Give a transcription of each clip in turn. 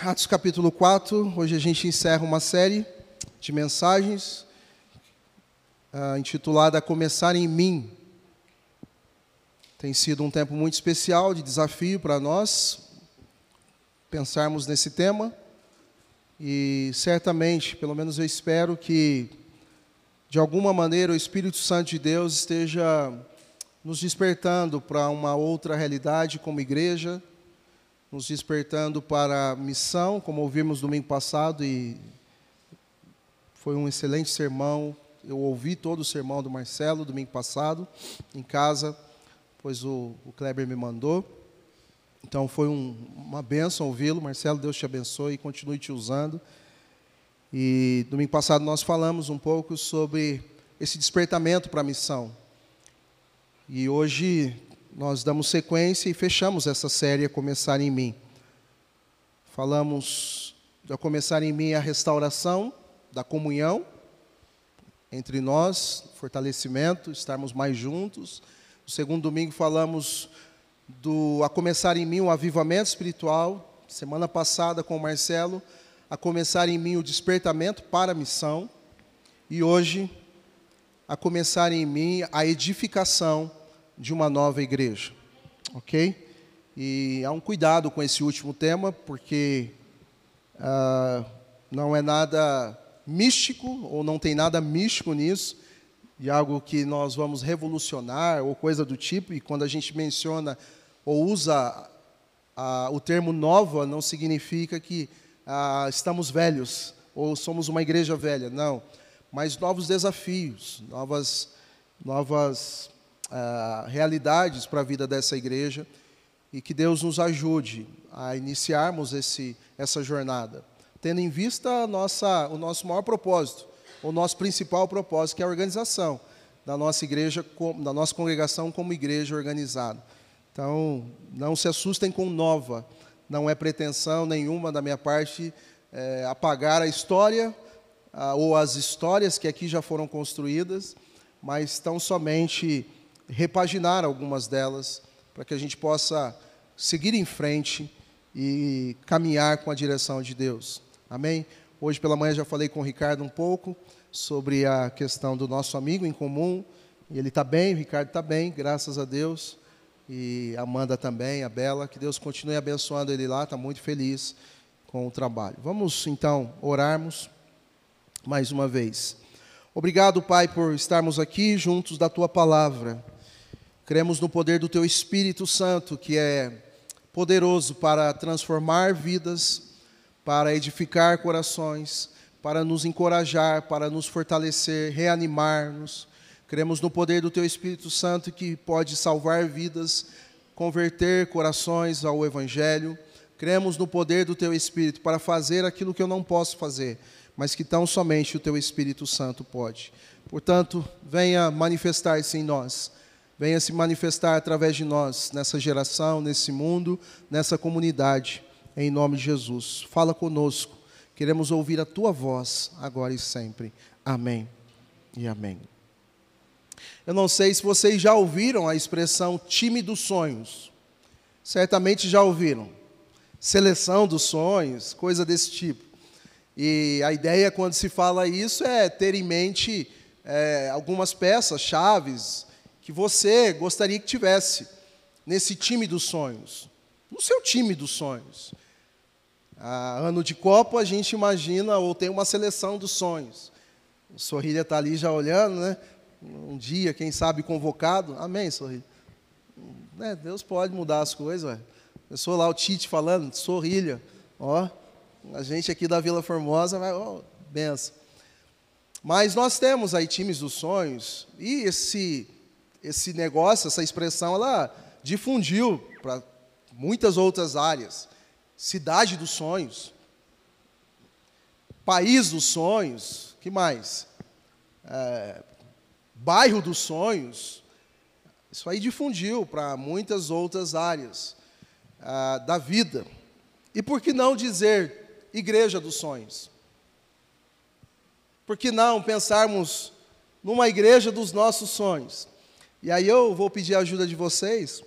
Atos capítulo 4. Hoje a gente encerra uma série de mensagens uh, intitulada Começar em Mim. Tem sido um tempo muito especial, de desafio para nós pensarmos nesse tema. E certamente, pelo menos eu espero que, de alguma maneira, o Espírito Santo de Deus esteja nos despertando para uma outra realidade como igreja nos despertando para a missão, como ouvimos domingo passado, e foi um excelente sermão. Eu ouvi todo o sermão do Marcelo domingo passado, em casa, pois o, o Kleber me mandou. Então foi um, uma benção ouvi-lo. Marcelo, Deus te abençoe e continue te usando. E domingo passado nós falamos um pouco sobre esse despertamento para a missão. E hoje nós damos sequência e fechamos essa série a começar em mim. Falamos a começar em mim a restauração da comunhão entre nós, fortalecimento, estarmos mais juntos. No segundo domingo falamos do a começar em mim o avivamento espiritual. Semana passada com o Marcelo, a começar em mim o despertamento para a missão. E hoje a começar em mim a edificação de uma nova igreja, ok? E há um cuidado com esse último tema, porque ah, não é nada místico, ou não tem nada místico nisso, de algo que nós vamos revolucionar, ou coisa do tipo, e quando a gente menciona ou usa o termo nova, não significa que ah, estamos velhos, ou somos uma igreja velha, não. Mas novos desafios, novas, novas uh, realidades para a vida dessa igreja e que Deus nos ajude a iniciarmos esse, essa jornada, tendo em vista nossa, o nosso maior propósito, o nosso principal propósito, que é a organização da nossa igreja, da nossa congregação como igreja organizada. Então, não se assustem com nova, não é pretensão nenhuma da minha parte é, apagar a história ou as histórias que aqui já foram construídas, mas tão somente repaginar algumas delas, para que a gente possa seguir em frente e caminhar com a direção de Deus. Amém? Hoje pela manhã já falei com o Ricardo um pouco sobre a questão do nosso amigo em comum. E ele está bem, o Ricardo está bem, graças a Deus. E a Amanda também, a Bela. Que Deus continue abençoando ele lá, está muito feliz com o trabalho. Vamos então orarmos mais uma vez. Obrigado, Pai, por estarmos aqui juntos da tua palavra. Cremos no poder do Teu Espírito Santo, que é poderoso para transformar vidas, para edificar corações, para nos encorajar, para nos fortalecer, reanimar-nos. Cremos no poder do Teu Espírito Santo, que pode salvar vidas, converter corações ao Evangelho. Cremos no poder do Teu Espírito para fazer aquilo que eu não posso fazer, mas que tão somente o Teu Espírito Santo pode. Portanto, venha manifestar-se em nós venha se manifestar através de nós, nessa geração, nesse mundo, nessa comunidade, em nome de Jesus. Fala conosco, queremos ouvir a tua voz, agora e sempre. Amém e amém. Eu não sei se vocês já ouviram a expressão time dos sonhos. Certamente já ouviram. Seleção dos sonhos, coisa desse tipo. E a ideia, quando se fala isso, é ter em mente é, algumas peças, chaves, que você gostaria que tivesse nesse time dos sonhos, no seu time dos sonhos. Ano de Copa, a gente imagina ou tem uma seleção dos sonhos. O Sorrilha está ali já olhando, né? Um dia, quem sabe, convocado. Amém, Sorrilha. É, Deus pode mudar as coisas. Ué. Pessoa lá, o Tite falando, Sorrilha. Ó, a gente aqui da Vila Formosa vai, ó, benção. Mas nós temos aí times dos sonhos, e esse esse negócio, essa expressão, ela difundiu para muitas outras áreas. Cidade dos sonhos, país dos sonhos, que mais? É, bairro dos sonhos. Isso aí difundiu para muitas outras áreas é, da vida. E por que não dizer igreja dos sonhos? Por que não pensarmos numa igreja dos nossos sonhos? E aí eu vou pedir a ajuda de vocês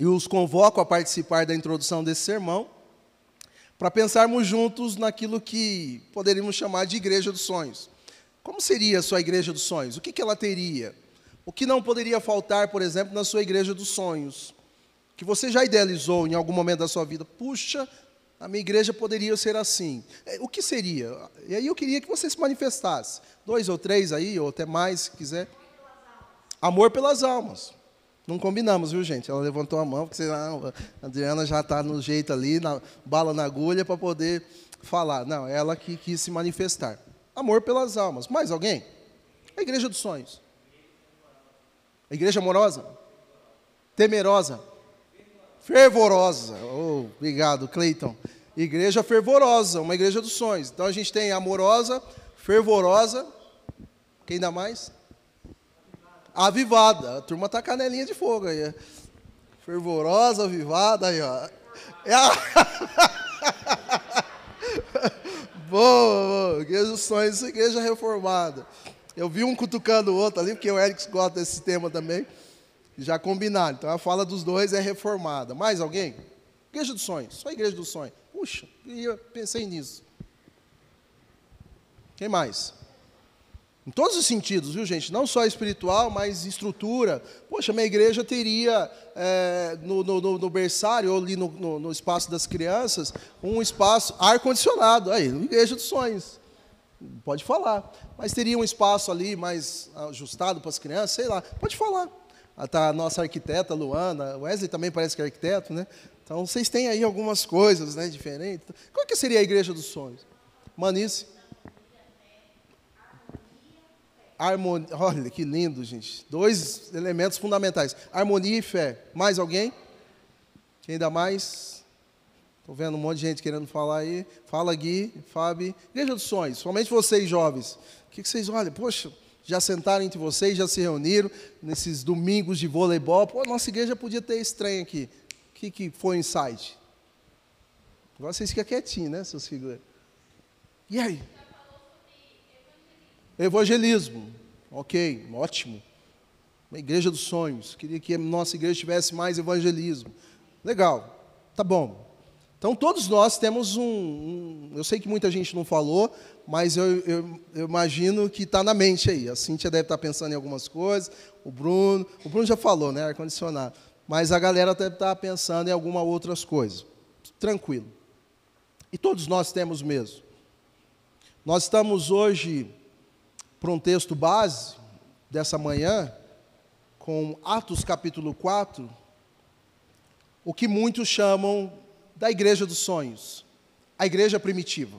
e os convoco a participar da introdução desse sermão, para pensarmos juntos naquilo que poderíamos chamar de igreja dos sonhos. Como seria a sua igreja dos sonhos? O que, que ela teria? O que não poderia faltar, por exemplo, na sua igreja dos sonhos? Que você já idealizou em algum momento da sua vida? Puxa, a minha igreja poderia ser assim. É, o que seria? E aí eu queria que você se manifestasse. Dois ou três aí, ou até mais, se quiser. Amor pelas almas. Não combinamos, viu, gente? Ela levantou a mão, porque ah, a Adriana já está no jeito ali, na bala na agulha, para poder falar. Não, ela que quis se manifestar. Amor pelas almas. Mais alguém? A igreja dos sonhos. A igreja amorosa? Temerosa? Fervorosa. Oh, obrigado, Cleiton. Igreja fervorosa, uma igreja dos sonhos. Então a gente tem amorosa, fervorosa. Quem dá mais? avivada. A turma está canelinha de fogo aí. Fervorosa, avivada aí, ó. É a... boa, boa. Igreja dos sonhos, igreja reformada. Eu vi um cutucando o outro ali, porque o Eric gosta desse tema também. Já combinaram. Então a fala dos dois é reformada. Mais alguém? Igreja dos sonhos. Só igreja dos sonhos. Puxa, eu pensei nisso. Quem mais? Em todos os sentidos, viu, gente? Não só espiritual, mas estrutura. Poxa, minha igreja teria é, no, no, no, berçário, ou ali no, no, espaço das crianças, um espaço ar-condicionado. Aí, igreja dos sonhos. Pode falar. Mas teria um espaço ali mais ajustado para as crianças, sei lá. Pode falar. Está a nossa arquiteta, Luana. Wesley também parece que é arquiteto, né? Então, vocês têm aí algumas coisas né, diferentes. Qual que seria a igreja dos sonhos? Manice. Harmonia, olha que lindo, gente. Dois elementos fundamentais: harmonia e fé. Mais alguém? Quem dá mais? Estou vendo um monte de gente querendo falar aí. Fala, Gui, Fábio. Igreja dos Sonhos, somente vocês jovens. O que, que vocês olham? Poxa, já sentaram entre vocês, já se reuniram nesses domingos de voleibol. Pô, nossa igreja podia ter estranho aqui. Que, que foi o insight? Agora vocês ficam quietinhos, né, seus figuras? E aí? Evangelismo. Ok, ótimo. Uma igreja dos sonhos. Queria que a nossa igreja tivesse mais evangelismo. Legal, tá bom. Então todos nós temos um, um eu sei que muita gente não falou, mas eu, eu, eu imagino que está na mente aí. A Cíntia deve estar tá pensando em algumas coisas, o Bruno, o Bruno já falou, né, ar-condicionado. Mas a galera deve estar pensando em algumas outras coisas. Tranquilo. E todos nós temos mesmo. Nós estamos hoje para um texto base dessa manhã, com Atos capítulo 4, o que muitos chamam da igreja dos sonhos, a igreja primitiva.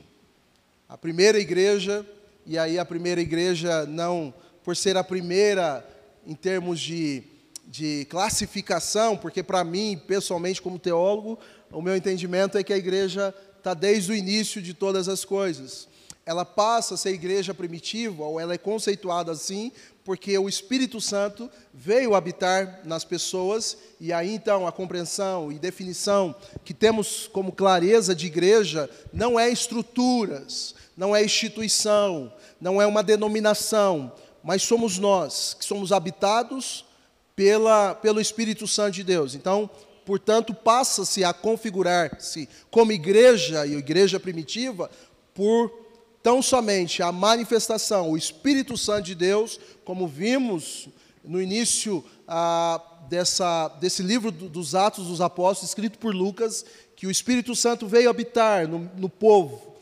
A primeira igreja, e aí a primeira igreja não por ser a primeira em termos de, de classificação, porque para mim, pessoalmente, como teólogo, o meu entendimento é que a igreja está desde o início de todas as coisas. Ela passa a ser igreja primitiva, ou ela é conceituada assim, porque o Espírito Santo veio habitar nas pessoas, e aí então a compreensão e definição que temos como clareza de igreja não é estruturas, não é instituição, não é uma denominação, mas somos nós, que somos habitados pela, pelo Espírito Santo de Deus. Então, portanto, passa-se a configurar-se como igreja e igreja primitiva por tão somente a manifestação, o Espírito Santo de Deus, como vimos no início ah, dessa, desse livro dos Atos dos Apóstolos, escrito por Lucas, que o Espírito Santo veio habitar no, no povo,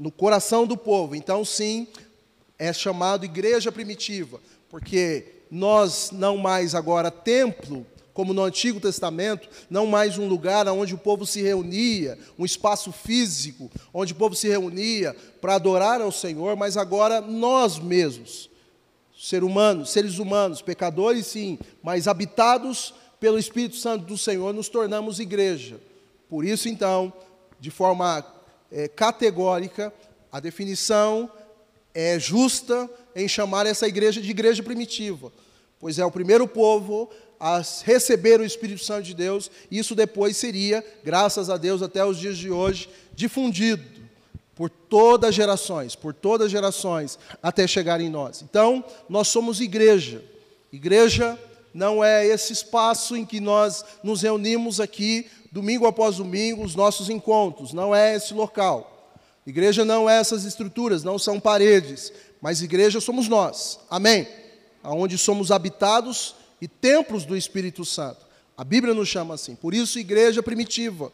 no coração do povo. Então, sim, é chamado igreja primitiva, porque nós não mais agora templo como no Antigo Testamento, não mais um lugar onde o povo se reunia, um espaço físico, onde o povo se reunia para adorar ao Senhor, mas agora nós mesmos, ser humanos, seres humanos, pecadores sim, mas habitados pelo Espírito Santo do Senhor, nos tornamos igreja. Por isso, então, de forma é, categórica, a definição é justa em chamar essa igreja de igreja primitiva, pois é o primeiro povo a receber o Espírito Santo de Deus, e isso depois seria, graças a Deus, até os dias de hoje, difundido por todas as gerações, por todas as gerações, até chegar em nós. Então, nós somos igreja, igreja não é esse espaço em que nós nos reunimos aqui, domingo após domingo, os nossos encontros, não é esse local. Igreja não é essas estruturas, não são paredes, mas igreja somos nós, amém? Aonde somos habitados e templos do Espírito Santo. A Bíblia nos chama assim, por isso, igreja primitiva,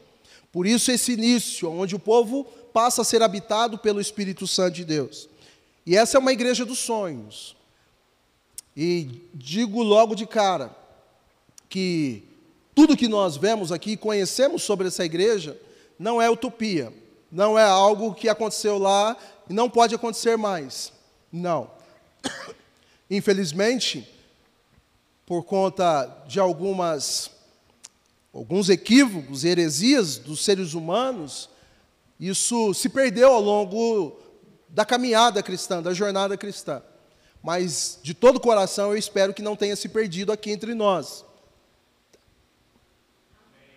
por isso, esse início, onde o povo passa a ser habitado pelo Espírito Santo de Deus. E essa é uma igreja dos sonhos. E digo logo de cara que tudo que nós vemos aqui, conhecemos sobre essa igreja, não é utopia, não é algo que aconteceu lá e não pode acontecer mais. Não. Infelizmente, por conta de algumas alguns equívocos, heresias dos seres humanos, isso se perdeu ao longo da caminhada cristã, da jornada cristã. Mas de todo o coração eu espero que não tenha se perdido aqui entre nós.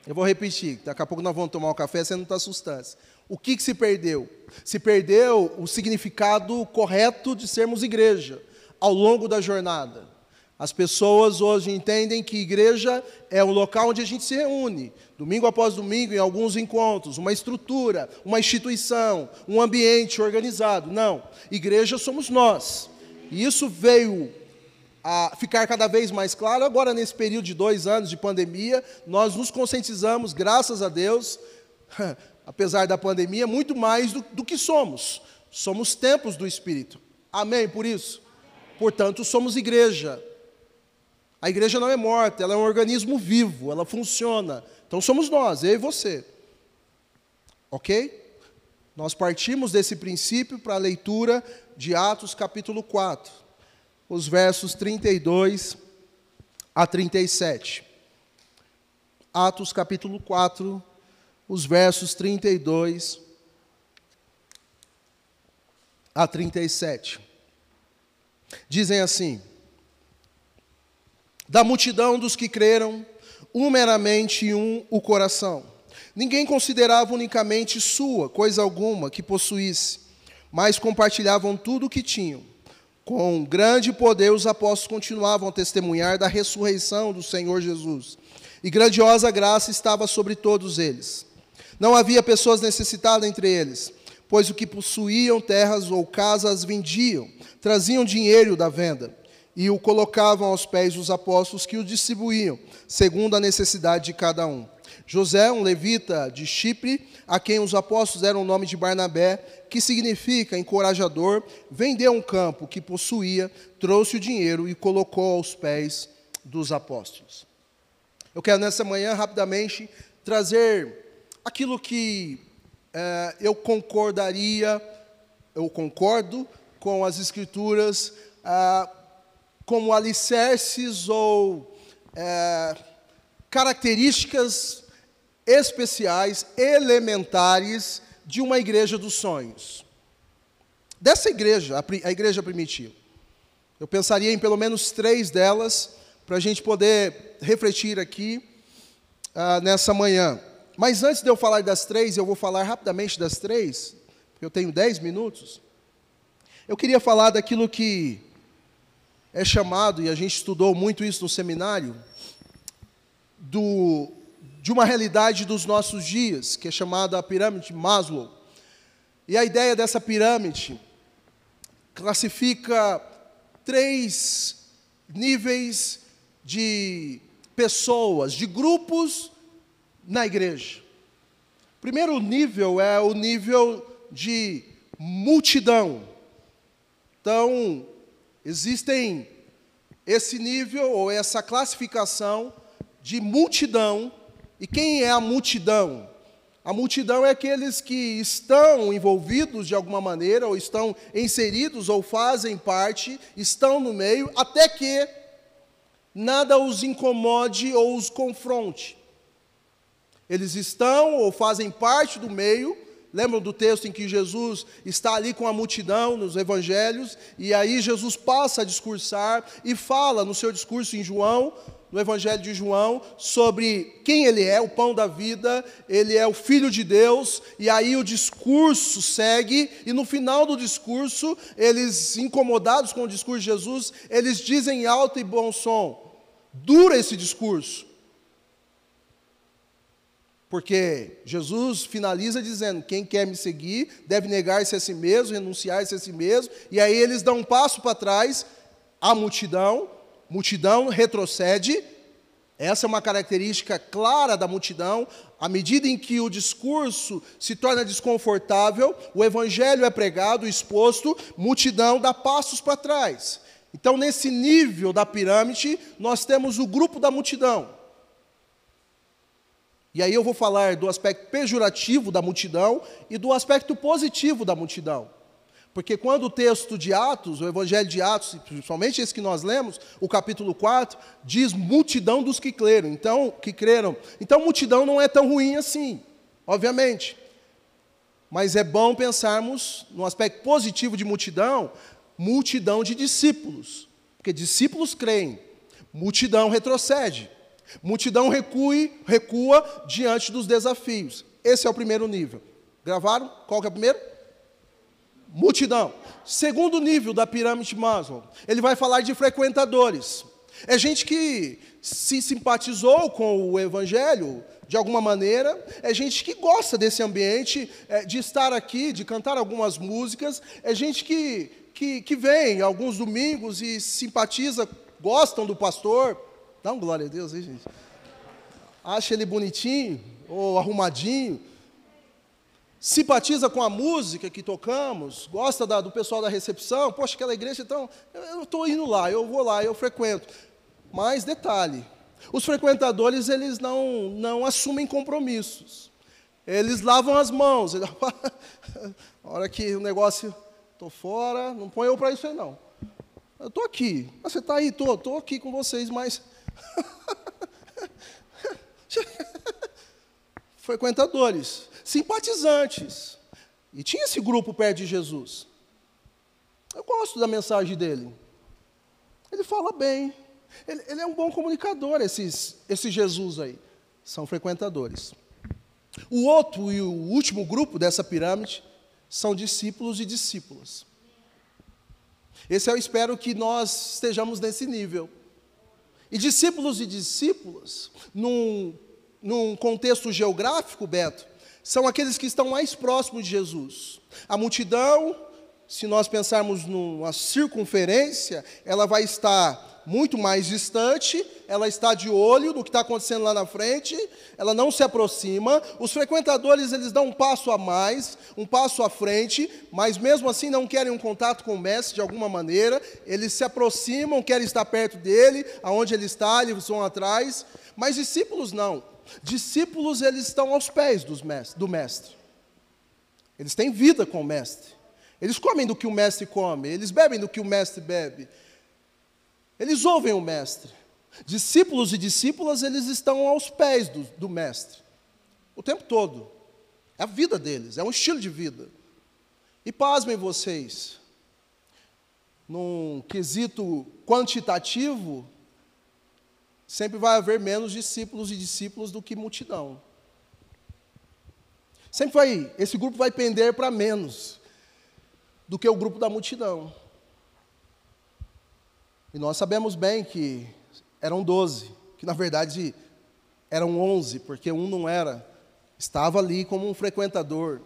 Eu vou repetir, daqui a pouco nós vamos tomar um café, você não está assustando. O que, que se perdeu? Se perdeu o significado correto de sermos igreja ao longo da jornada. As pessoas hoje entendem que igreja é um local onde a gente se reúne, domingo após domingo, em alguns encontros, uma estrutura, uma instituição, um ambiente organizado. Não, igreja somos nós. E isso veio a ficar cada vez mais claro agora nesse período de dois anos de pandemia. Nós nos conscientizamos, graças a Deus, apesar da pandemia, muito mais do, do que somos. Somos templos do Espírito. Amém por isso? Portanto, somos igreja. A igreja não é morta, ela é um organismo vivo, ela funciona. Então somos nós, eu e você. Ok? Nós partimos desse princípio para a leitura de Atos capítulo 4, os versos 32 a 37. Atos capítulo 4, os versos 32 a 37. Dizem assim: Da multidão dos que creram, um meramente um o coração. Ninguém considerava unicamente sua coisa alguma que possuísse mas compartilhavam tudo o que tinham. Com grande poder, os apóstolos continuavam a testemunhar da ressurreição do Senhor Jesus. E grandiosa graça estava sobre todos eles. Não havia pessoas necessitadas entre eles, pois o que possuíam terras ou casas vendiam, traziam dinheiro da venda e o colocavam aos pés dos apóstolos que o distribuíam, segundo a necessidade de cada um. José, um levita de Chipre, a quem os apóstolos deram o nome de Barnabé, que significa encorajador, vendeu um campo que possuía, trouxe o dinheiro e colocou aos pés dos apóstolos. Eu quero nessa manhã rapidamente trazer aquilo que é, eu concordaria, eu concordo com as escrituras é, como alicerces ou é, características especiais, elementares de uma igreja dos sonhos. Dessa igreja, a igreja primitiva. Eu pensaria em pelo menos três delas, para a gente poder refletir aqui uh, nessa manhã. Mas antes de eu falar das três, eu vou falar rapidamente das três, porque eu tenho dez minutos. Eu queria falar daquilo que é chamado, e a gente estudou muito isso no seminário, do de uma realidade dos nossos dias, que é chamada a pirâmide Maslow. E a ideia dessa pirâmide classifica três níveis de pessoas, de grupos na igreja. Primeiro nível é o nível de multidão. Então, existem esse nível ou essa classificação de multidão e quem é a multidão? A multidão é aqueles que estão envolvidos de alguma maneira, ou estão inseridos, ou fazem parte, estão no meio, até que nada os incomode ou os confronte. Eles estão ou fazem parte do meio. Lembram do texto em que Jesus está ali com a multidão nos evangelhos, e aí Jesus passa a discursar e fala no seu discurso em João no Evangelho de João sobre quem ele é, o pão da vida, ele é o Filho de Deus, e aí o discurso segue, e no final do discurso, eles, incomodados com o discurso de Jesus, eles dizem em alto e bom som: dura esse discurso. Porque Jesus finaliza dizendo: quem quer me seguir deve negar-se a si mesmo, renunciar-se a si mesmo. E aí eles dão um passo para trás, a multidão, multidão retrocede. Essa é uma característica clara da multidão. À medida em que o discurso se torna desconfortável, o evangelho é pregado, exposto, multidão dá passos para trás. Então, nesse nível da pirâmide, nós temos o grupo da multidão. E aí eu vou falar do aspecto pejorativo da multidão e do aspecto positivo da multidão. Porque quando o texto de Atos, o Evangelho de Atos, principalmente esse que nós lemos, o capítulo 4, diz multidão dos que creram. Então, que creram. Então, multidão não é tão ruim assim, obviamente. Mas é bom pensarmos no aspecto positivo de multidão, multidão de discípulos. Porque discípulos creem, multidão retrocede. Multidão recue, recua diante dos desafios. Esse é o primeiro nível. Gravaram? Qual que é o primeiro? Multidão. Segundo nível da pirâmide Maslow, ele vai falar de frequentadores. É gente que se simpatizou com o evangelho de alguma maneira, é gente que gosta desse ambiente, é, de estar aqui, de cantar algumas músicas, é gente que, que, que vem alguns domingos e simpatiza, gostam do pastor, Dá um glória a Deus aí, gente. Acha ele bonitinho ou arrumadinho. Simpatiza com a música que tocamos, gosta da, do pessoal da recepção. Poxa, aquela igreja, então, eu estou indo lá, eu vou lá, eu frequento. Mas, detalhe, os frequentadores, eles não, não assumem compromissos. Eles lavam as mãos. Na hora que o negócio, estou fora, não põe eu para isso aí, não. Eu estou aqui. Você está aí? Estou, estou aqui com vocês, mas Frequentadores, simpatizantes. E tinha esse grupo perto de Jesus. Eu gosto da mensagem dele. Ele fala bem. Ele, ele é um bom comunicador, esses, esse Jesus aí. São frequentadores. O outro e o último grupo dessa pirâmide são discípulos e discípulas. Esse eu espero que nós estejamos nesse nível. E discípulos e discípulas, num, num contexto geográfico, Beto, são aqueles que estão mais próximos de Jesus. A multidão, se nós pensarmos numa circunferência, ela vai estar muito mais distante, ela está de olho no que está acontecendo lá na frente, ela não se aproxima. Os frequentadores eles dão um passo a mais, um passo à frente, mas mesmo assim não querem um contato com o mestre de alguma maneira. Eles se aproximam, querem estar perto dele, aonde ele está, eles vão atrás. Mas discípulos não. Discípulos eles estão aos pés do mestre. Eles têm vida com o mestre. Eles comem do que o mestre come, eles bebem do que o mestre bebe. Eles ouvem o mestre. Discípulos e discípulas, eles estão aos pés do, do mestre. O tempo todo. É a vida deles, é um estilo de vida. E pasmem vocês, num quesito quantitativo, sempre vai haver menos discípulos e discípulos do que multidão. Sempre vai, esse grupo vai pender para menos do que o grupo da multidão. E nós sabemos bem que eram doze, que na verdade eram onze, porque um não era, estava ali como um frequentador,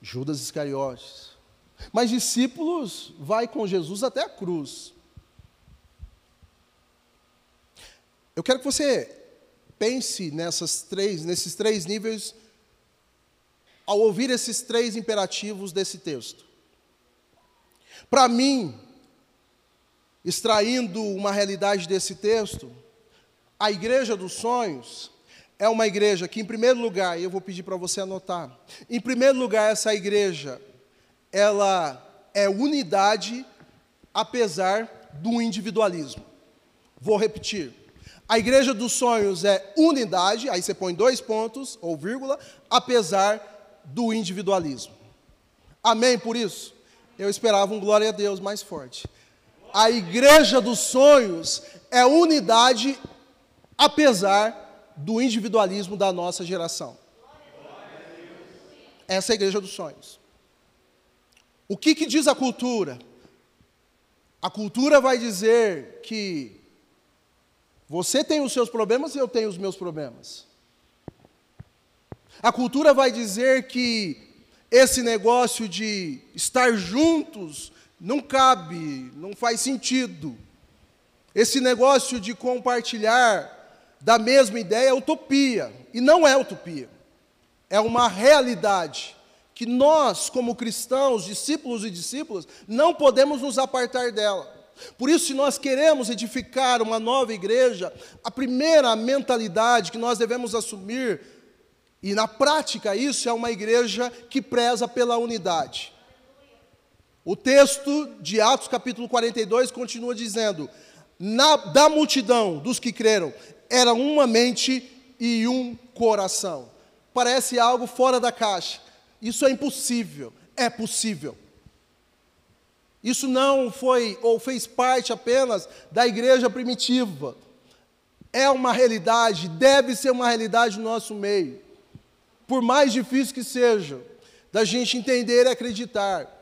Judas Iscariotes. Mas discípulos vai com Jesus até a cruz. Eu quero que você pense nessas três, nesses três níveis ao ouvir esses três imperativos desse texto. Para mim, extraindo uma realidade desse texto, a igreja dos sonhos é uma igreja que, em primeiro lugar, e eu vou pedir para você anotar, em primeiro lugar, essa igreja, ela é unidade apesar do individualismo. Vou repetir. A igreja dos sonhos é unidade, aí você põe dois pontos ou vírgula, apesar do individualismo. Amém por isso? Eu esperava um glória a Deus mais forte a igreja dos sonhos é unidade, apesar do individualismo da nossa geração. Essa é a igreja dos sonhos. O que, que diz a cultura? A cultura vai dizer que Você tem os seus problemas e eu tenho os meus problemas. A cultura vai dizer que esse negócio de estar juntos não cabe, não faz sentido. Esse negócio de compartilhar da mesma ideia é utopia, e não é utopia. É uma realidade que nós, como cristãos, discípulos e discípulas, não podemos nos apartar dela. Por isso, se nós queremos edificar uma nova igreja, a primeira mentalidade que nós devemos assumir, e na prática isso é uma igreja que preza pela unidade. O texto de Atos capítulo 42 continua dizendo: na, da multidão dos que creram, era uma mente e um coração. Parece algo fora da caixa. Isso é impossível. É possível. Isso não foi ou fez parte apenas da igreja primitiva. É uma realidade, deve ser uma realidade no nosso meio. Por mais difícil que seja, da gente entender e acreditar.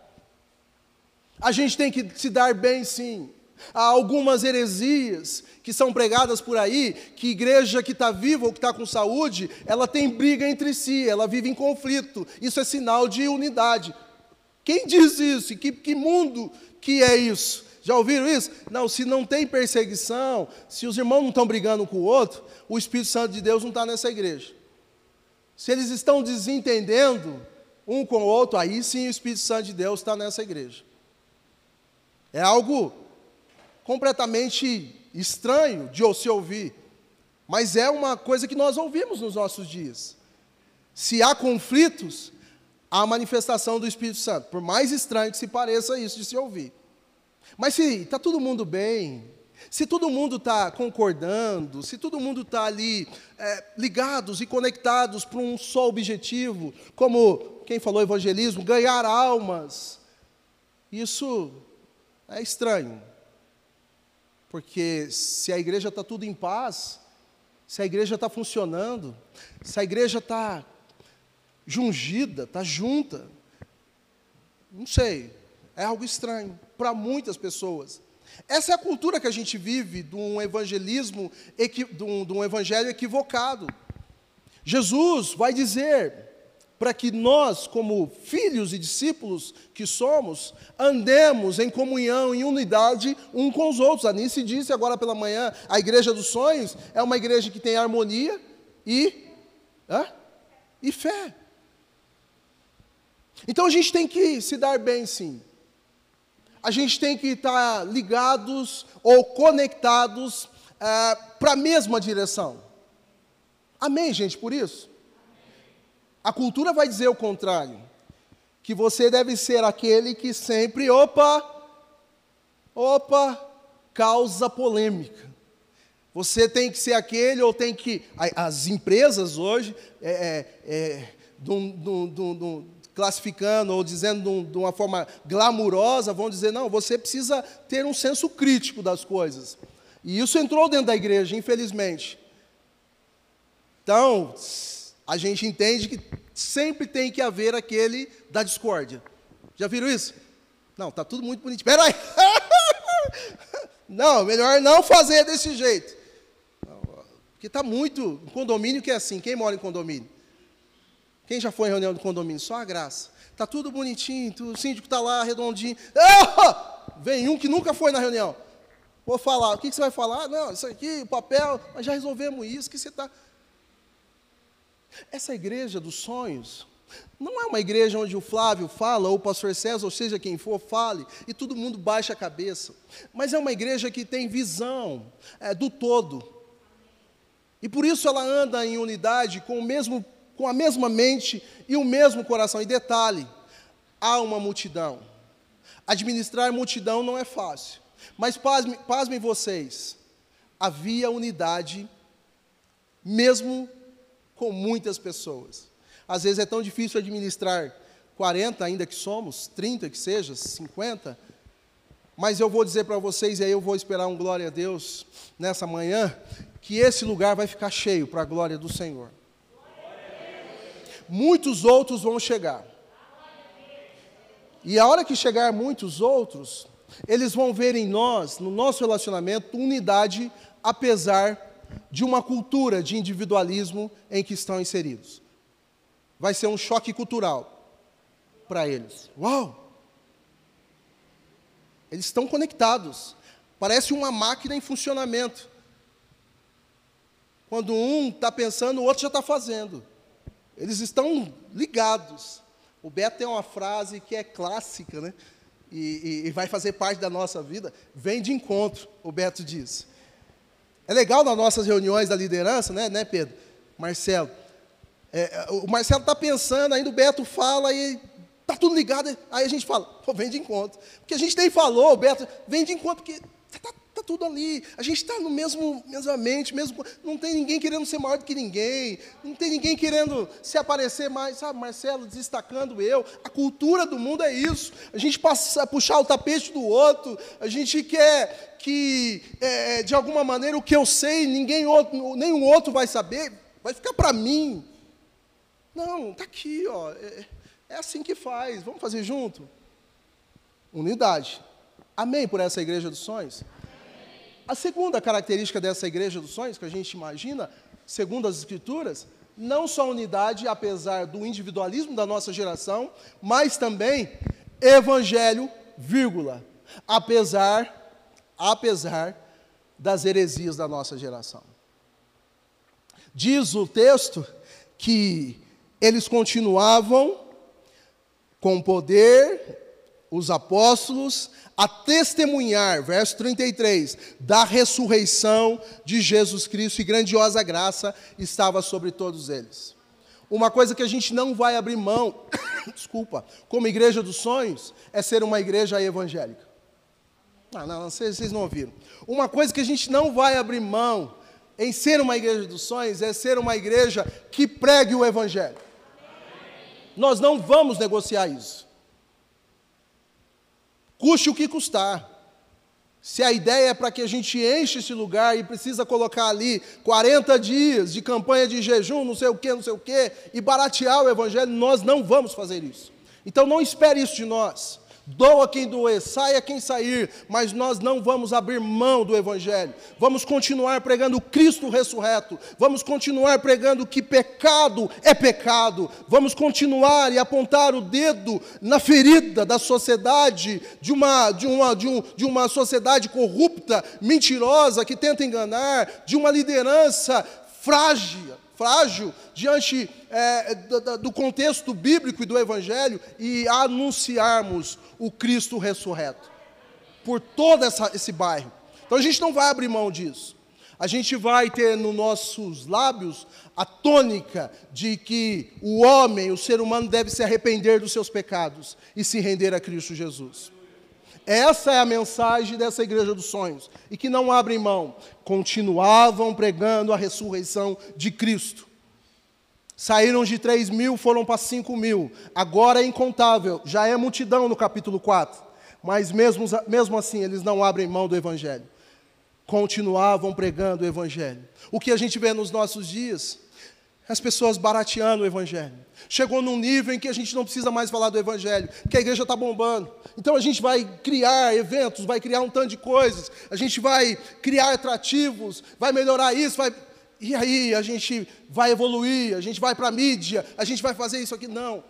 A gente tem que se dar bem, sim. Há algumas heresias que são pregadas por aí, que igreja que está viva ou que está com saúde, ela tem briga entre si, ela vive em conflito. Isso é sinal de unidade. Quem diz isso? Que, que mundo que é isso? Já ouviram isso? Não, se não tem perseguição, se os irmãos não estão brigando um com o outro, o Espírito Santo de Deus não está nessa igreja. Se eles estão desentendendo um com o outro, aí sim o Espírito Santo de Deus está nessa igreja. É algo completamente estranho de se ouvir, mas é uma coisa que nós ouvimos nos nossos dias. Se há conflitos, há manifestação do Espírito Santo, por mais estranho que se pareça isso de se ouvir. Mas se está todo mundo bem, se todo mundo está concordando, se todo mundo está ali é, ligados e conectados para um só objetivo, como quem falou evangelismo, ganhar almas, isso é estranho. Porque se a igreja está tudo em paz, se a igreja está funcionando, se a igreja está jungida, está junta, não sei, é algo estranho para muitas pessoas. Essa é a cultura que a gente vive de um evangelismo, de um, de um evangelho equivocado. Jesus vai dizer para que nós, como filhos e discípulos que somos, andemos em comunhão, em unidade um com os outros. A Nice disse agora pela manhã, a igreja dos sonhos é uma igreja que tem harmonia e, e fé. Então a gente tem que se dar bem, sim. A gente tem que estar ligados ou conectados é, para a mesma direção. Amém, gente, por isso? A cultura vai dizer o contrário. Que você deve ser aquele que sempre, opa, opa, causa polêmica. Você tem que ser aquele, ou tem que. As empresas hoje, é, é, é, dum, dum, dum, classificando ou dizendo de uma forma glamurosa, vão dizer: não, você precisa ter um senso crítico das coisas. E isso entrou dentro da igreja, infelizmente. Então, a gente entende que sempre tem que haver aquele da discórdia. Já viram isso? Não, está tudo muito bonito. Espera aí. não, melhor não fazer desse jeito. Porque está muito. Condomínio que é assim. Quem mora em condomínio? Quem já foi em reunião de condomínio? Só a graça. Está tudo bonitinho, o síndico está lá, redondinho. Ah! Vem um que nunca foi na reunião. Vou falar. O que, que você vai falar? Não, isso aqui, o papel, mas já resolvemos isso. que você está. Essa igreja dos sonhos não é uma igreja onde o Flávio fala, ou o pastor César, ou seja quem for, fale, e todo mundo baixa a cabeça. Mas é uma igreja que tem visão é, do todo. E por isso ela anda em unidade com, o mesmo, com a mesma mente e o mesmo coração. E detalhe: há uma multidão. Administrar multidão não é fácil. Mas pasmem, pasmem vocês, havia unidade, mesmo com muitas pessoas. Às vezes é tão difícil administrar 40, ainda que somos, 30 que seja, 50. Mas eu vou dizer para vocês, e aí eu vou esperar um glória a Deus nessa manhã, que esse lugar vai ficar cheio para a glória do Senhor. Muitos outros vão chegar. E a hora que chegar muitos outros, eles vão ver em nós, no nosso relacionamento, unidade, apesar de uma cultura de individualismo em que estão inseridos. Vai ser um choque cultural para eles. Uau! Eles estão conectados. Parece uma máquina em funcionamento. Quando um está pensando, o outro já está fazendo. Eles estão ligados. O Beto tem uma frase que é clássica, né? E, e, e vai fazer parte da nossa vida. Vem de encontro, o Beto diz. É legal nas nossas reuniões da liderança, né, né Pedro? Marcelo. É, o Marcelo está pensando, ainda o Beto fala e está tudo ligado. Aí a gente fala, vem de encontro. Porque a gente nem falou, o Beto, vem de encontro, porque está tá tudo ali. A gente está no mesmo, mesma mente, mesmo, não tem ninguém querendo ser maior do que ninguém, não tem ninguém querendo se aparecer mais, sabe, Marcelo, destacando eu. A cultura do mundo é isso. A gente passa, puxar o tapete do outro, a gente quer que, é, de alguma maneira, o que eu sei, ninguém outro, nenhum outro vai saber, vai ficar para mim. Não, está aqui, ó, é, é assim que faz, vamos fazer junto? Unidade. Amém por essa igreja dos sonhos? A segunda característica dessa igreja dos sonhos, que a gente imagina, segundo as Escrituras, não só unidade, apesar do individualismo da nossa geração, mas também evangelho, vírgula, apesar apesar das heresias da nossa geração. Diz o texto que eles continuavam com poder, os apóstolos, a testemunhar, verso 33, da ressurreição de Jesus Cristo e grandiosa graça estava sobre todos eles. Uma coisa que a gente não vai abrir mão, desculpa, como igreja dos sonhos, é ser uma igreja evangélica. Ah, não, não vocês, vocês não ouviram. Uma coisa que a gente não vai abrir mão em ser uma igreja dos sonhos é ser uma igreja que pregue o Evangelho. Nós não vamos negociar isso. Custe o que custar. Se a ideia é para que a gente enche esse lugar e precisa colocar ali 40 dias de campanha de jejum, não sei o que, não sei o que, e baratear o Evangelho, nós não vamos fazer isso. Então não espere isso de nós. Doa quem doer, saia quem sair, mas nós não vamos abrir mão do Evangelho. Vamos continuar pregando Cristo ressurreto. Vamos continuar pregando que pecado é pecado. Vamos continuar e apontar o dedo na ferida da sociedade, de uma, de uma, de um, de uma sociedade corrupta, mentirosa, que tenta enganar, de uma liderança frágil, frágil diante é, do, contexto bíblico e do Evangelho e anunciarmos o Cristo ressurreto por todo essa, esse bairro. Então a gente não vai abrir mão disso. A gente vai ter nos nossos lábios a tônica de que o homem, o ser humano, deve se arrepender dos seus pecados e se render a Cristo Jesus. Essa é a mensagem dessa igreja dos sonhos. E que não abrem mão. Continuavam pregando a ressurreição de Cristo. Saíram de 3 mil, foram para 5 mil. Agora é incontável, já é multidão no capítulo 4. Mas mesmo, mesmo assim, eles não abrem mão do Evangelho. Continuavam pregando o Evangelho. O que a gente vê nos nossos dias? As pessoas barateando o Evangelho. Chegou num nível em que a gente não precisa mais falar do Evangelho, que a igreja está bombando. Então a gente vai criar eventos, vai criar um tanto de coisas, a gente vai criar atrativos, vai melhorar isso, vai e aí a gente vai evoluir, a gente vai para a mídia, a gente vai fazer isso aqui. Não.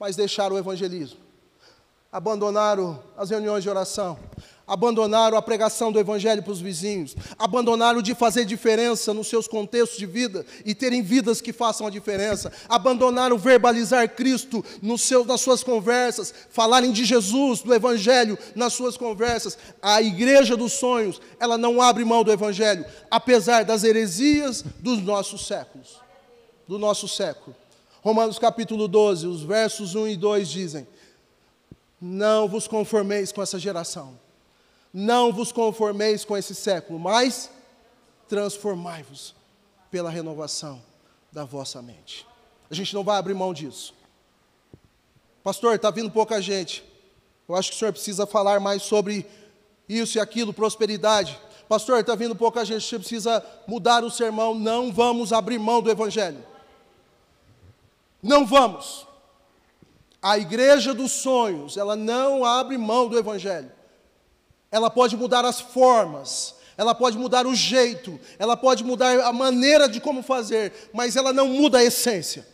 Mas deixaram o evangelismo. Abandonaram as reuniões de oração, abandonaram a pregação do Evangelho para os vizinhos, abandonaram de fazer diferença nos seus contextos de vida e terem vidas que façam a diferença, abandonaram verbalizar Cristo nos seus, nas suas conversas, falarem de Jesus, do Evangelho nas suas conversas. A igreja dos sonhos, ela não abre mão do Evangelho, apesar das heresias dos nossos séculos. Do nosso século. Romanos capítulo 12, os versos 1 e 2 dizem: Não vos conformeis com essa geração não vos conformeis com esse século, mas transformai-vos pela renovação da vossa mente. A gente não vai abrir mão disso. Pastor, está vindo pouca gente. Eu acho que o senhor precisa falar mais sobre isso e aquilo, prosperidade. Pastor, está vindo pouca gente, você precisa mudar o sermão. Não vamos abrir mão do Evangelho. Não vamos. A igreja dos sonhos, ela não abre mão do evangelho. Ela pode mudar as formas, ela pode mudar o jeito, ela pode mudar a maneira de como fazer, mas ela não muda a essência.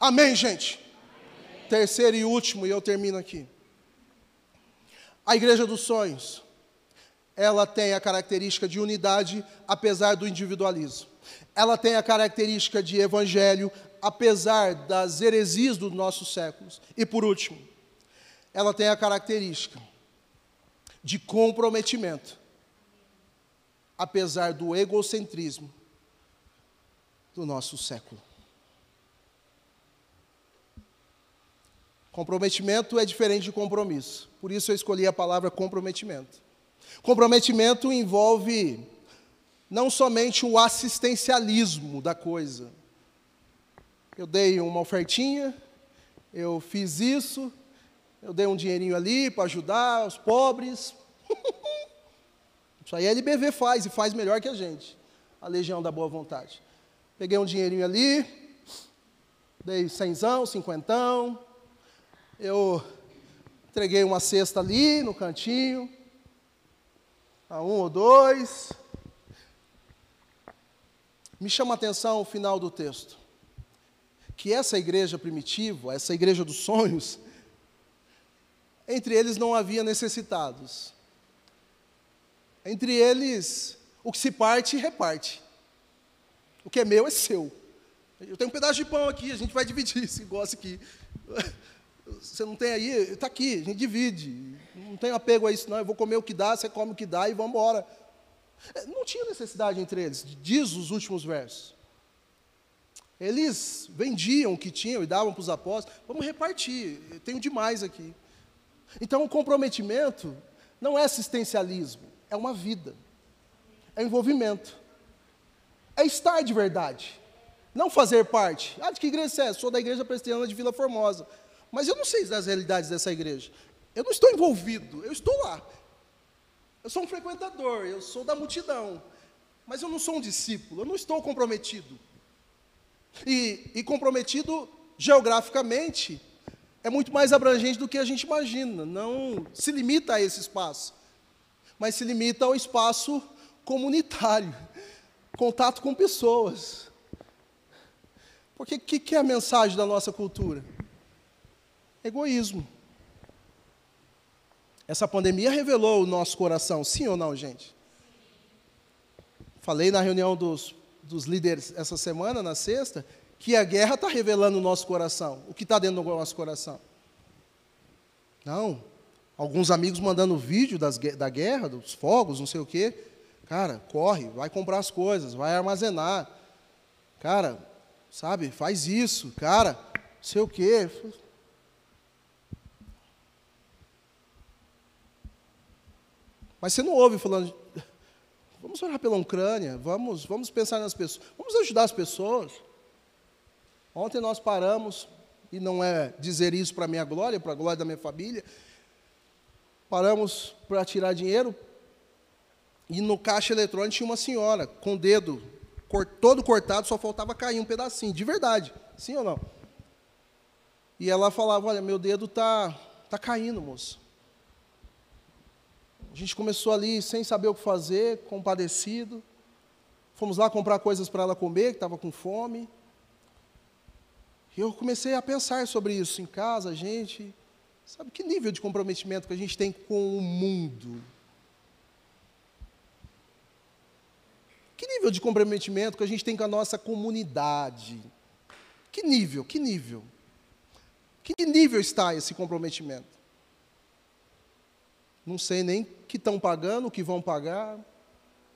Amém, gente? Amém. Terceiro e último, e eu termino aqui. A igreja dos sonhos, ela tem a característica de unidade, apesar do individualismo. Ela tem a característica de evangelho, apesar das heresias dos nossos séculos. E por último, ela tem a característica de comprometimento, apesar do egocentrismo do nosso século. Comprometimento é diferente de compromisso, por isso eu escolhi a palavra comprometimento. Comprometimento envolve não somente o assistencialismo da coisa. Eu dei uma ofertinha, eu fiz isso, eu dei um dinheirinho ali para ajudar os pobres. Isso aí a LBV faz e faz melhor que a gente, a Legião da Boa Vontade. Peguei um dinheirinho ali, dei cenzão, cinquentão, eu entreguei uma cesta ali no cantinho, a um ou dois. Me chama a atenção o final do texto. Que essa igreja primitiva, essa igreja dos sonhos, entre eles não havia necessitados. Entre eles, o que se parte, reparte. O que é meu é seu. Eu tenho um pedaço de pão aqui, a gente vai dividir, se gosta aqui. Você não tem aí, está aqui, a gente divide. Não tem apego a isso, não. Eu vou comer o que dá, você come o que dá e vamos embora. É, não tinha necessidade entre eles, diz os últimos versos. Eles vendiam o que tinham e davam para os apóstolos. Vamos repartir, eu tenho demais aqui. Então, o comprometimento não é assistencialismo, é uma vida, é envolvimento, é estar de verdade, não fazer parte. Ah, de que igreja você é? Sou da igreja presbiteriana de Vila Formosa. Mas eu não sei das realidades dessa igreja. Eu não estou envolvido, eu estou lá. Eu sou um frequentador, eu sou da multidão. Mas eu não sou um discípulo, eu não estou comprometido. E, e comprometido geograficamente é muito mais abrangente do que a gente imagina. Não se limita a esse espaço, mas se limita ao espaço comunitário contato com pessoas. Porque o que, que é a mensagem da nossa cultura? Egoísmo. Essa pandemia revelou o nosso coração, sim ou não, gente? Falei na reunião dos, dos líderes essa semana, na sexta, que a guerra está revelando o nosso coração, o que está dentro do nosso coração. Não. Alguns amigos mandando vídeo das, da guerra, dos fogos, não sei o quê. Cara, corre, vai comprar as coisas, vai armazenar. Cara, sabe, faz isso. Cara, não sei o quê. Mas você não ouve falando, vamos orar pela Ucrânia, vamos, vamos pensar nas pessoas, vamos ajudar as pessoas. Ontem nós paramos, e não é dizer isso para minha glória, para a glória da minha família, paramos para tirar dinheiro, e no caixa eletrônico tinha uma senhora com o dedo todo cortado, só faltava cair um pedacinho, de verdade, sim ou não? E ela falava, olha, meu dedo está tá caindo, moço. A gente começou ali sem saber o que fazer, compadecido. Fomos lá comprar coisas para ela comer, que estava com fome. E eu comecei a pensar sobre isso em casa, gente. Sabe que nível de comprometimento que a gente tem com o mundo? Que nível de comprometimento que a gente tem com a nossa comunidade? Que nível? Que nível? Que nível está esse comprometimento? Não sei nem que estão pagando, o que vão pagar.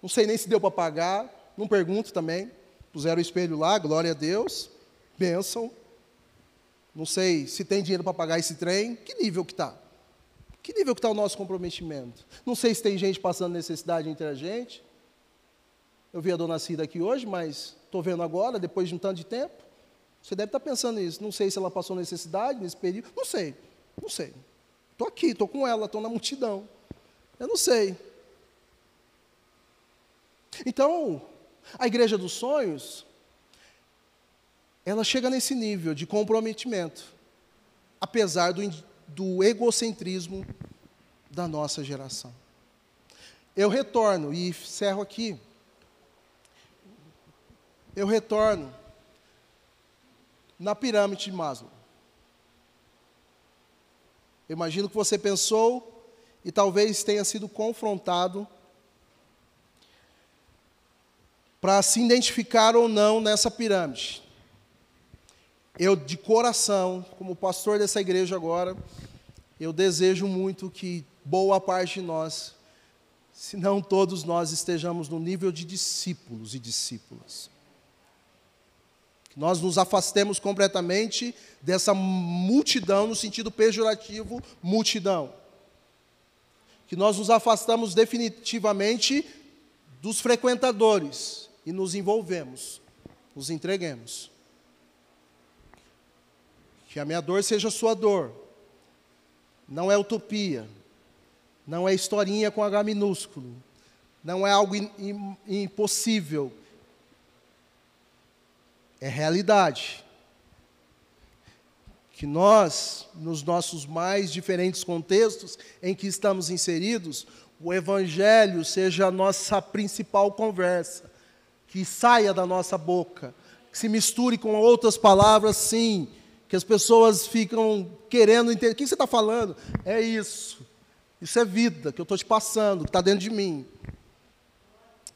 Não sei nem se deu para pagar. Não pergunto também. Puseram o espelho lá, glória a Deus. Bênção. Não sei se tem dinheiro para pagar esse trem. Que nível que está? Que nível que está o nosso comprometimento? Não sei se tem gente passando necessidade entre a gente. Eu vi a dona Cida aqui hoje, mas estou vendo agora, depois de um tanto de tempo. Você deve estar tá pensando nisso. Não sei se ela passou necessidade nesse período. Não sei. Não sei. Estou aqui, estou com ela, estou na multidão. Eu não sei. Então, a igreja dos sonhos ela chega nesse nível de comprometimento, apesar do, do egocentrismo da nossa geração. Eu retorno e encerro aqui. Eu retorno na pirâmide de Maslow. Imagino que você pensou e talvez tenha sido confrontado para se identificar ou não nessa pirâmide. Eu, de coração, como pastor dessa igreja agora, eu desejo muito que boa parte de nós, se não todos nós, estejamos no nível de discípulos e discípulas. Que nós nos afastemos completamente dessa multidão, no sentido pejorativo, multidão. Que nós nos afastamos definitivamente dos frequentadores e nos envolvemos, nos entreguemos. Que a minha dor seja sua dor. Não é utopia, não é historinha com H minúsculo, não é algo impossível, é realidade. Que nós, nos nossos mais diferentes contextos em que estamos inseridos, o Evangelho seja a nossa principal conversa, que saia da nossa boca, que se misture com outras palavras, sim, que as pessoas ficam querendo entender. O que você está falando? É isso. Isso é vida que eu estou te passando, que está dentro de mim.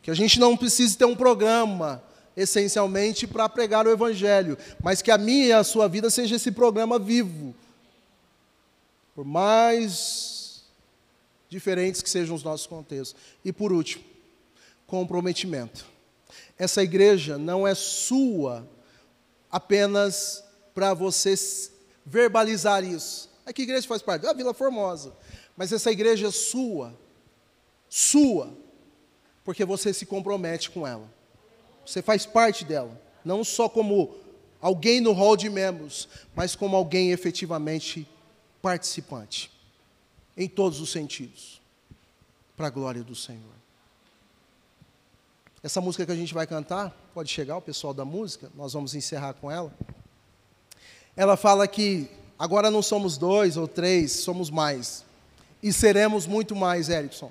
Que a gente não precise ter um programa, essencialmente, para pregar o Evangelho, mas que a minha e a sua vida seja esse programa vivo. Por mais diferentes que sejam os nossos contextos. E por último, comprometimento. Essa igreja não é sua apenas para você verbalizar isso. A que igreja faz parte? A Vila Formosa. Mas essa igreja é sua. Sua. Porque você se compromete com ela. Você faz parte dela. Não só como alguém no hall de membros, mas como alguém efetivamente participante. Em todos os sentidos. Para a glória do Senhor. Essa música que a gente vai cantar, pode chegar o pessoal da música, nós vamos encerrar com ela. Ela fala que agora não somos dois ou três, somos mais. E seremos muito mais, Erickson.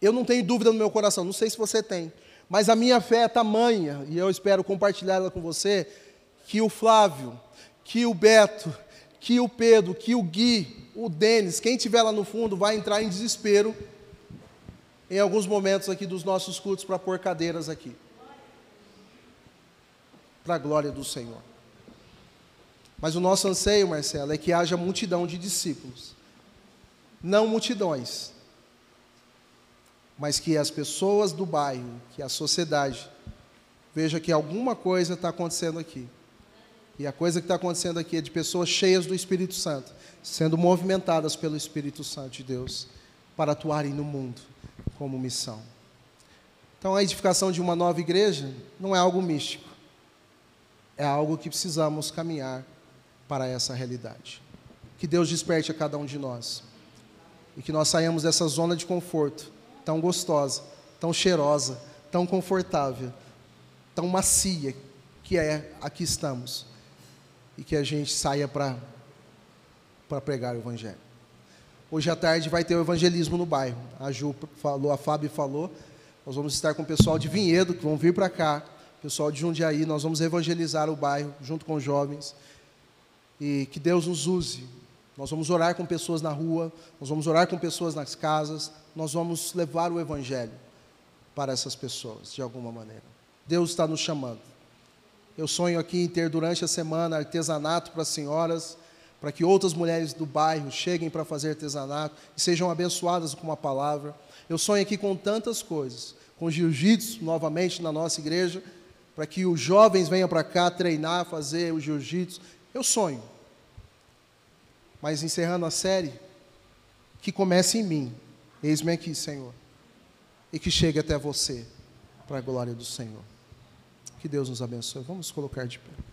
Eu não tenho dúvida no meu coração, não sei se você tem, mas a minha fé é tamanha, e eu espero compartilhar ela com você, que o Flávio, que o Beto, que o Pedro, que o Gui, o Denis, quem estiver lá no fundo vai entrar em desespero em alguns momentos aqui dos nossos cultos para pôr cadeiras aqui. Para a glória do Senhor. Mas o nosso anseio, Marcelo, é que haja multidão de discípulos. Não multidões, mas que as pessoas do bairro, que a sociedade, veja que alguma coisa está acontecendo aqui. E a coisa que está acontecendo aqui é de pessoas cheias do Espírito Santo, sendo movimentadas pelo Espírito Santo de Deus para atuarem no mundo como missão. Então, a edificação de uma nova igreja não é algo místico, é algo que precisamos caminhar para essa realidade. Que Deus desperte a cada um de nós e que nós saímos dessa zona de conforto tão gostosa, tão cheirosa, tão confortável, tão macia que é aqui estamos e que a gente saia para para pregar o evangelho. Hoje à tarde vai ter o evangelismo no bairro. A Ju falou, a Fábio falou. Nós vamos estar com o pessoal de Vinhedo, que vão vir para cá, pessoal de Jundiaí. Nós vamos evangelizar o bairro junto com os jovens. E que Deus nos use. Nós vamos orar com pessoas na rua, nós vamos orar com pessoas nas casas, nós vamos levar o evangelho para essas pessoas, de alguma maneira. Deus está nos chamando. Eu sonho aqui em ter durante a semana artesanato para as senhoras para que outras mulheres do bairro cheguem para fazer artesanato e sejam abençoadas com uma palavra. Eu sonho aqui com tantas coisas, com jiu-jitsu novamente na nossa igreja, para que os jovens venham para cá treinar, fazer o jiu-jitsu. Eu sonho. Mas encerrando a série, que comece em mim. Eis-me aqui, Senhor. E que chegue até você, para a glória do Senhor. Que Deus nos abençoe. Vamos colocar de pé.